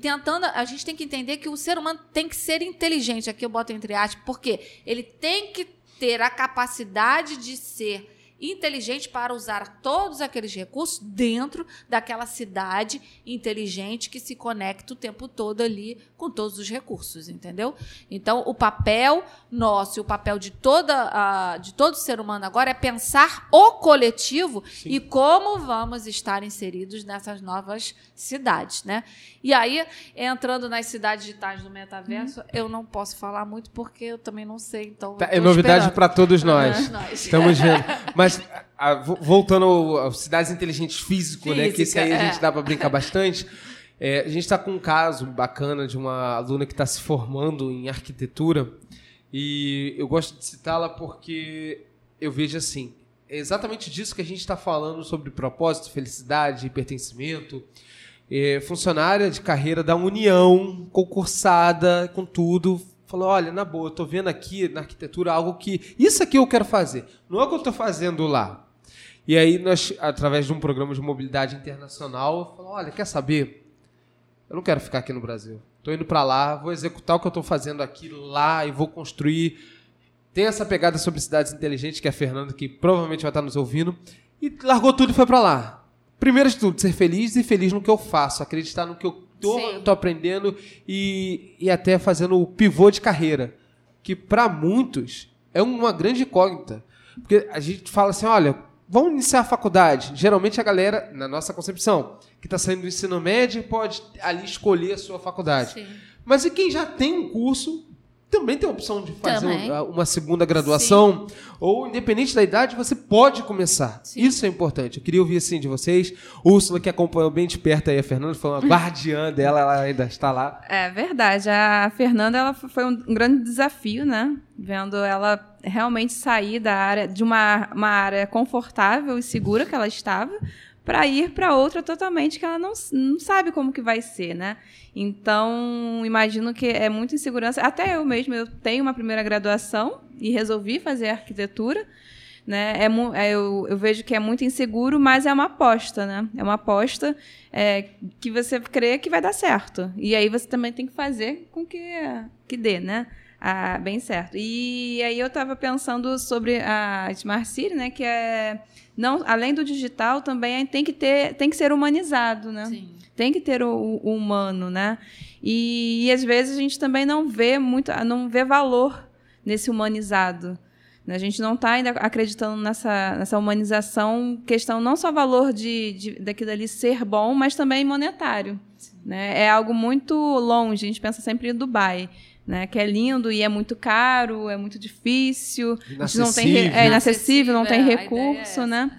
tentando a gente tem que entender que o ser humano tem que ser inteligente aqui eu boto entre aspas porque ele tem que ter a capacidade de ser inteligente para usar todos aqueles recursos dentro daquela cidade inteligente que se conecta o tempo todo ali com todos os recursos, entendeu? Então, o papel nosso, e o papel de toda a, de todo ser humano agora é pensar o coletivo e como vamos estar inseridos nessas novas cidades, né? E aí, entrando nas cidades digitais do metaverso, eu não posso falar muito porque eu também não sei, então Tá, é novidade para todos nós. Todos nós. Estamos vendo. Mas a- vo- voltando ao- às cidades inteligentes físico, né? Que esse aí a Física, gente é. dá para brincar bastante. É, a gente está com um caso bacana de uma aluna que está se formando em arquitetura e eu gosto de citá-la porque eu vejo assim, é exatamente disso que a gente está falando sobre propósito, felicidade pertencimento. É, funcionária de carreira da União, concursada, com tudo, falou: olha, na boa, eu tô vendo aqui na arquitetura algo que. Isso aqui eu quero fazer. Não é o que eu estou fazendo lá. E aí, nós, através de um programa de mobilidade internacional, falou: olha, quer saber? Eu não quero ficar aqui no Brasil. Estou indo para lá, vou executar o que eu estou fazendo aqui lá e vou construir. Tem essa pegada sobre cidades inteligentes, que é a Fernanda, que provavelmente vai estar nos ouvindo. E largou tudo e foi para lá. Primeiro de tudo, ser feliz e feliz no que eu faço. Acreditar no que eu tô, aprendendo e, e até fazendo o pivô de carreira. Que para muitos é uma grande incógnita. Porque a gente fala assim, olha, vamos iniciar a faculdade. Geralmente a galera, na nossa concepção, que está saindo do ensino médio, pode ali escolher a sua faculdade. Sim. Mas e quem já tem um curso, também tem a opção de fazer Também. uma segunda graduação. Ou, independente da idade, você pode começar. Sim. Isso é importante. Eu queria ouvir assim de vocês. Úrsula, que acompanhou bem de perto aí a Fernanda, foi uma guardiã dela, ela ainda está lá. É verdade. A Fernanda ela foi um grande desafio, né? Vendo ela realmente sair da área de uma, uma área confortável e segura que ela estava para ir para outra totalmente que ela não, não sabe como que vai ser, né? Então, imagino que é muita insegurança. Até eu mesma, eu tenho uma primeira graduação e resolvi fazer arquitetura. Né? É, é, eu, eu vejo que é muito inseguro, mas é uma aposta, né? É uma aposta é, que você crê que vai dar certo. E aí você também tem que fazer com que, que dê, né? Ah, bem certo. E aí eu estava pensando sobre a Smart City, né? Que é não, além do digital, também tem que ter, tem que ser humanizado, né? Sim. tem que ter o, o humano, né? E, e às vezes a gente também não vê muito, não vê valor nesse humanizado. né? A gente não está ainda acreditando nessa, nessa humanização, questão não só valor de, de daquilo ali ser bom, mas também monetário. Né? É algo muito longe. A gente pensa sempre em Dubai. Né, que é lindo e é muito caro, é muito difícil, a gente não tem é inacessível, não tem É, é recurso, essa. né?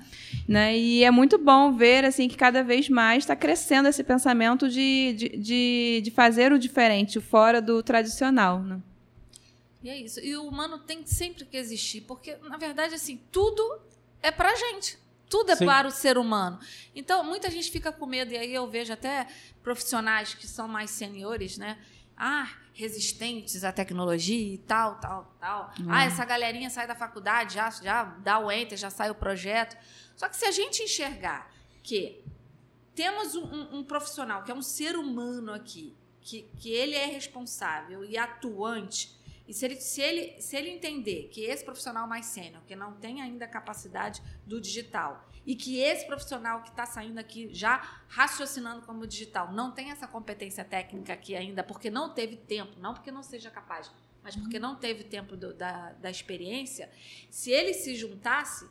né? E é muito bom ver assim que cada vez mais está crescendo esse pensamento de, de, de, de fazer o diferente, o fora do tradicional. Né? E é isso. E o humano tem sempre que existir, porque, na verdade, assim, tudo é pra gente. Tudo é Sim. para o ser humano. Então, muita gente fica com medo, e aí eu vejo até profissionais que são mais seniores, né? Ah, resistentes à tecnologia e tal, tal, tal. Ah, essa galerinha sai da faculdade, já, já dá o enter, já sai o projeto. Só que se a gente enxergar que temos um, um- um profissional que é um ser humano aqui, que, que ele é responsável e atuante, e se ele, se, ele, se ele entender que esse profissional mais sênior, que não tem ainda a capacidade do digital, e que esse profissional que está saindo aqui já raciocinando como digital não tem essa competência técnica aqui ainda, porque não teve tempo, não porque não seja capaz, mas porque não teve tempo do- da, da experiência, se ele se juntasse,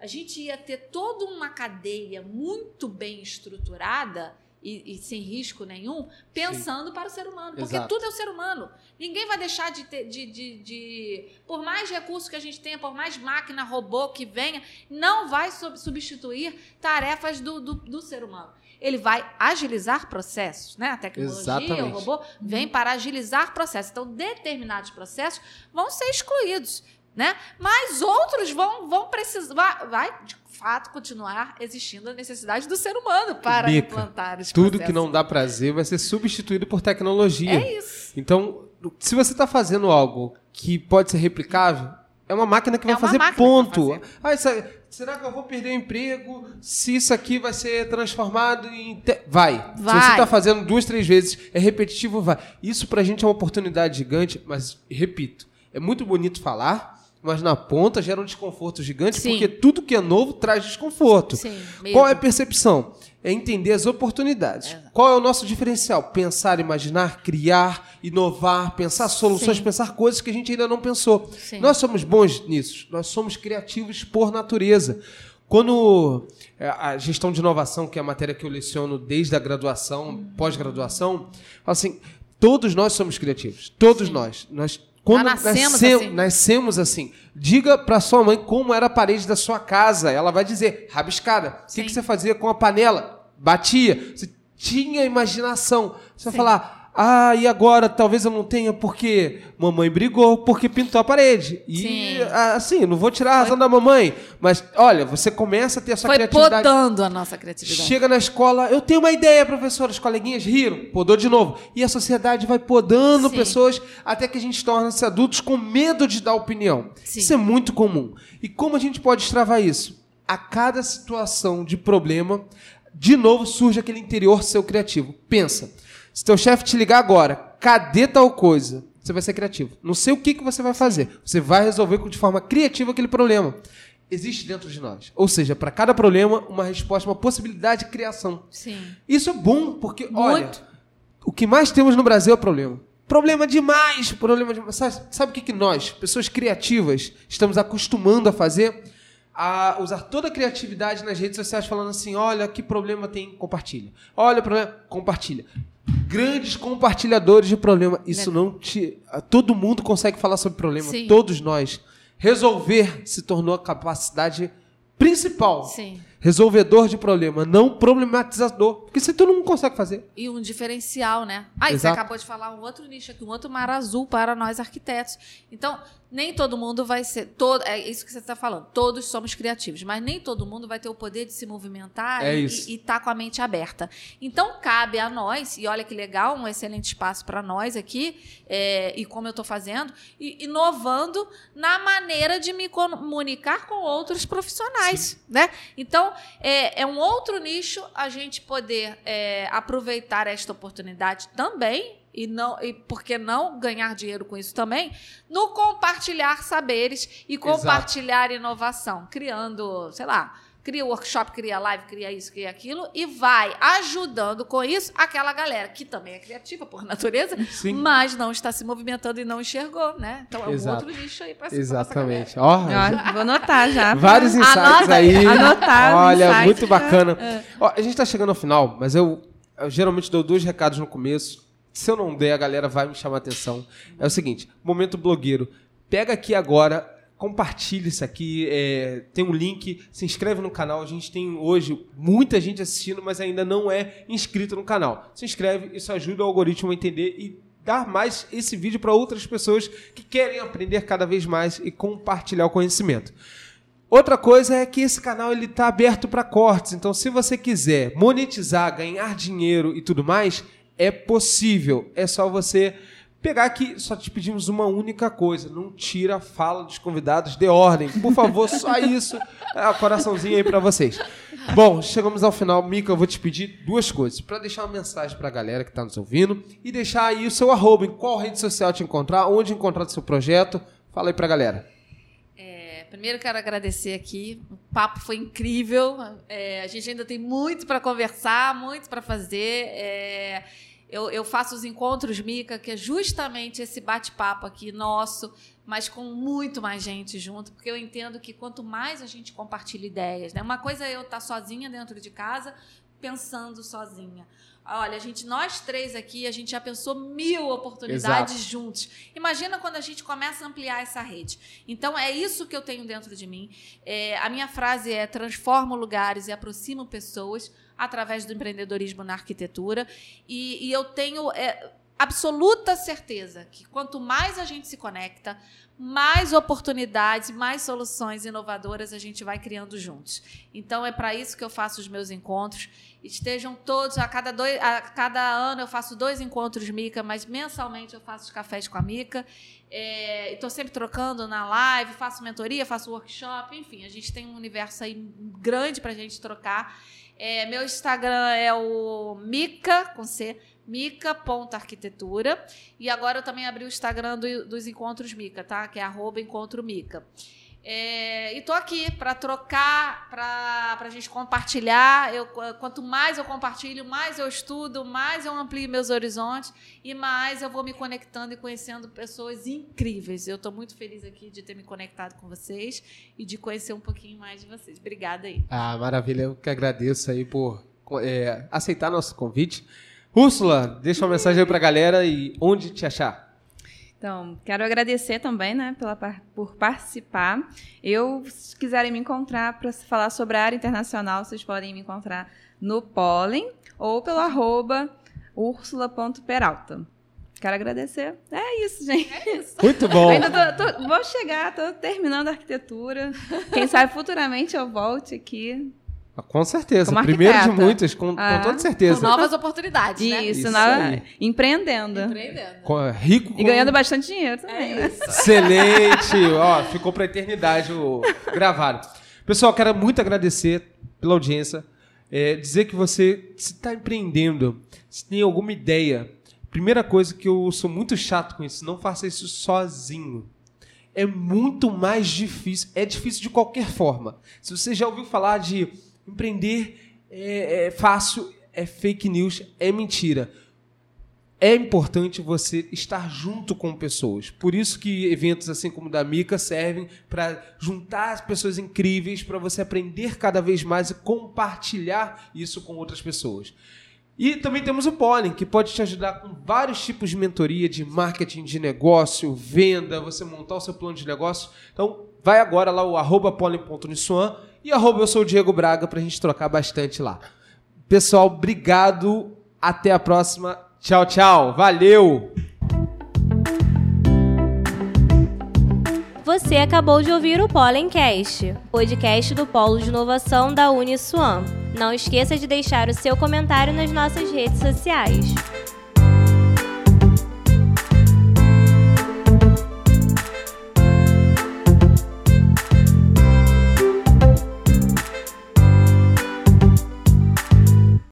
a gente ia ter toda uma cadeia muito bem estruturada e, e sem risco nenhum, pensando para o ser humano. Porque Exato. tudo é o ser humano. Ninguém vai deixar de ter. De, de, de- por mais recursos que a gente tenha, por mais máquina, robô que venha, não vai sub- substituir tarefas do, do, do ser humano. Ele vai agilizar processos, né? A tecnologia, Exatamente. o robô, vem para agilizar processos. Então, determinados processos vão ser excluídos, né? Mas outros vão, vão precisar. Vai, de fato, continuar existindo a necessidade do ser humano para Mica, implantar os Tudo processos. que não dá prazer vai ser substituído por tecnologia. É isso. Então, se você está fazendo algo que pode ser replicável, é uma máquina que É vai fazer que vai ponto. fazer. Ah, isso será que eu vou perder o emprego se isso aqui vai ser transformado em. te- Vai. Se Vai. você está fazendo duas, três vezes, é repetitivo, vai. Isso pra gente é uma oportunidade gigante, mas, repito, é muito bonito falar. Mas na ponta gera um desconforto gigante, Sim. porque tudo que é novo traz desconforto. Sim, Qual é a percepção? É entender as oportunidades. Qual é o nosso diferencial? Pensar, imaginar, criar, inovar, pensar soluções, Sim. pensar coisas que a gente ainda não pensou. Nós somos bons nisso. Nós somos criativos por natureza. Quando é, a gestão de inovação, que é a matéria que eu leciono desde a graduação, pós-graduação, assim, todos nós somos criativos. Todos nós. Nós quando nascemos nascem- assim. nascemos assim. Diga para sua mãe como era a parede da sua casa. Ela vai dizer, rabiscada. O que, Sim. que você fazia com a panela? Batia. Você tinha imaginação. Você vai falar, ah, e agora talvez eu não tenha porque mamãe brigou, porque pintou a parede. E Sim. ah, assim, não vou tirar a razão da mamãe, mas olha, você começa a ter essa Foi criatividade. podando a nossa criatividade. Chega na escola, eu tenho uma ideia, professor. Os coleguinhas riram, podou de novo. E a sociedade vai podando Sim. pessoas até que a gente torna-se adultos com medo de dar opinião. Sim. Isso é muito comum. E como a gente pode destravar isso? A cada situação de problema, de novo surge aquele interior seu criativo. Pensa, se teu chefe te ligar agora, cadê tal coisa? Você vai ser criativo. Não sei o que, que você vai fazer. Você vai resolver de forma criativa aquele problema. Existe dentro de nós. Ou seja, para cada problema, uma resposta, uma possibilidade de criação. Sim. Isso é bom, porque, olha, Muito. o que mais temos no Brasil é problema. Problema demais, problema demais. Sabe, sabe o que, que nós, pessoas criativas, estamos acostumando a fazer? A usar toda a criatividade nas redes sociais falando assim, olha, que problema tem, compartilha. Olha o problema, compartilha. Grandes compartilhadores de problema. Isso não te... Todo mundo consegue falar sobre problema, Sim. todos nós. Resolver se tornou a capacidade principal. Sim. Resolvedor de problema, não problematizador. Porque isso todo mundo consegue fazer. E um diferencial, né? Ah, e você acabou de falar um outro nicho aqui, um outro mar azul para nós arquitetos. Então, nem todo mundo vai ser. Todo, é isso que você está falando. Todos somos criativos, mas nem todo mundo vai ter o poder de se movimentar É e estar com a mente aberta. Então, cabe a nós, e olha que legal, um excelente espaço para nós aqui, é, e como eu estou fazendo, e inovando na maneira de me comunicar com outros profissionais. Né? Então, é, é um outro nicho a gente poder é, aproveitar esta oportunidade também. E, não, e por que não ganhar dinheiro com isso também? No compartilhar saberes e compartilhar inovação, criando, sei lá, cria workshop, cria live, cria isso, cria aquilo, e vai ajudando com isso aquela galera que também é criativa por natureza, Sim. mas não está se movimentando e não enxergou, né? Então é um Exato. outro nicho aí para Exatamente. Ó, Ó, vou anotar já. vários insights Anota aí. Anotar Olha, insights. muito bacana. Ó, a gente tá chegando ao final, mas eu, eu geralmente dou dois recados no começo. Se eu não der, a galera vai me chamar a atenção. É o seguinte, momento blogueiro. Pega aqui agora, compartilha isso aqui, é, tem um link, se inscreve no canal. A gente tem hoje muita gente assistindo, mas ainda não é inscrito no canal. Se inscreve, isso ajuda o algoritmo a entender e dar mais esse vídeo para outras pessoas que querem aprender cada vez mais e compartilhar o conhecimento. Outra coisa é que esse canal ele está aberto para cortes. Então, se você quiser monetizar, ganhar dinheiro e tudo mais, é possível. É só você pegar aqui. Só te pedimos uma única coisa: não tira a fala dos convidados de ordem. Por favor, só isso. É, coraçãozinho aí para vocês. Bom, chegamos ao final. Mica, eu vou te pedir duas coisas. Para deixar uma mensagem para a galera que está nos ouvindo e deixar aí o seu arroba, em qual rede social te encontrar, onde encontrar o seu projeto. Fala aí para a galera. É, primeiro quero agradecer aqui. O papo foi incrível. É, a gente ainda tem muito para conversar, muito para fazer. É, eu, eu faço os encontros Mica, que é justamente esse bate-papo aqui nosso, mas com muito mais gente junto, porque eu entendo que quanto mais a gente compartilha ideias, né? Uma coisa é eu estar sozinha dentro de casa, pensando sozinha. Olha, a gente, nós três aqui, a gente já pensou mil oportunidades Exato. juntos. Imagina quando a gente começa a ampliar essa rede. Então, é isso que eu tenho dentro de mim. É, a minha frase é: transformo lugares e aproximo pessoas através do empreendedorismo na arquitetura. E, e eu tenho é, absoluta certeza que quanto mais a gente se conecta, mais oportunidades, mais soluções inovadoras a gente vai criando juntos. Então, é para isso que eu faço os meus encontros. Estejam todos, a cada, dois, a cada ano eu faço dois encontros Mica, mas mensalmente eu faço os cafés com a Mica. Estou sempre trocando na live, faço mentoria, faço workshop, enfim, a gente tem um universo aí grande para a gente trocar. É, meu Instagram é o Mica, com C, mica.arquitetura. E agora eu também abri o Instagram do- dos Encontros Mica, tá? Que é arroba Encontro Mica. É, e tô aqui para trocar, para a gente compartilhar. Eu, quanto mais eu compartilho, mais eu estudo, mais eu amplio meus horizontes e mais eu vou me conectando e conhecendo pessoas incríveis. Eu estou muito feliz aqui de ter me conectado com vocês e de conhecer um pouquinho mais de vocês. Obrigada aí. Ah, maravilha. Eu que agradeço aí por é, aceitar nosso convite. Úrsula, deixa uma mensagem aí pra galera e onde te achar. Então, quero agradecer também, né, pela, por participar. Eu, se quiserem me encontrar para falar sobre a área internacional, vocês podem me encontrar no Pollen ou pelo arroba ursula.peralta. Quero agradecer. É isso, gente. Muito Eu bom. ainda tô- tô- vou chegar, tô terminando a arquitetura. Quem sabe futuramente eu volte aqui. Com certeza. Como Primeiro de muitos, com, Ah. com toda Com certeza. novas oportunidades, né? Isso, Isso na- empreendendo. Empreendendo. Com- rico E com- ganhando bastante dinheiro também. né? Excelente! Ó, ficou pra eternidade o gravado. Pessoal, quero muito agradecer pela audiência. É, dizer que você, se está empreendendo, se tem alguma ideia, primeira coisa que eu sou muito chato com isso, não faça isso sozinho. É muito mais difícil. É difícil de qualquer forma. Se você já ouviu falar de empreender é, é fácil, é fake news, é mentira é importante você estar junto com pessoas. Por isso que eventos assim como o da Mica servem para juntar as pessoas incríveis, para você aprender cada vez mais e compartilhar isso com outras pessoas. E também temos o Pollen, que pode te ajudar com vários tipos de mentoria de marketing de negócio, venda, você montar o seu plano de negócio. Então, vai agora lá o arroba pollen.nissuan e arroba eu sou o Diego Braga para a gente trocar bastante lá. Pessoal, obrigado. Até a próxima. Tchau, tchau. Valeu! Você acabou de ouvir o Pollencast, podcast do Polo de Inovação da Uniswan. Não esqueça de deixar o seu comentário nas nossas redes sociais.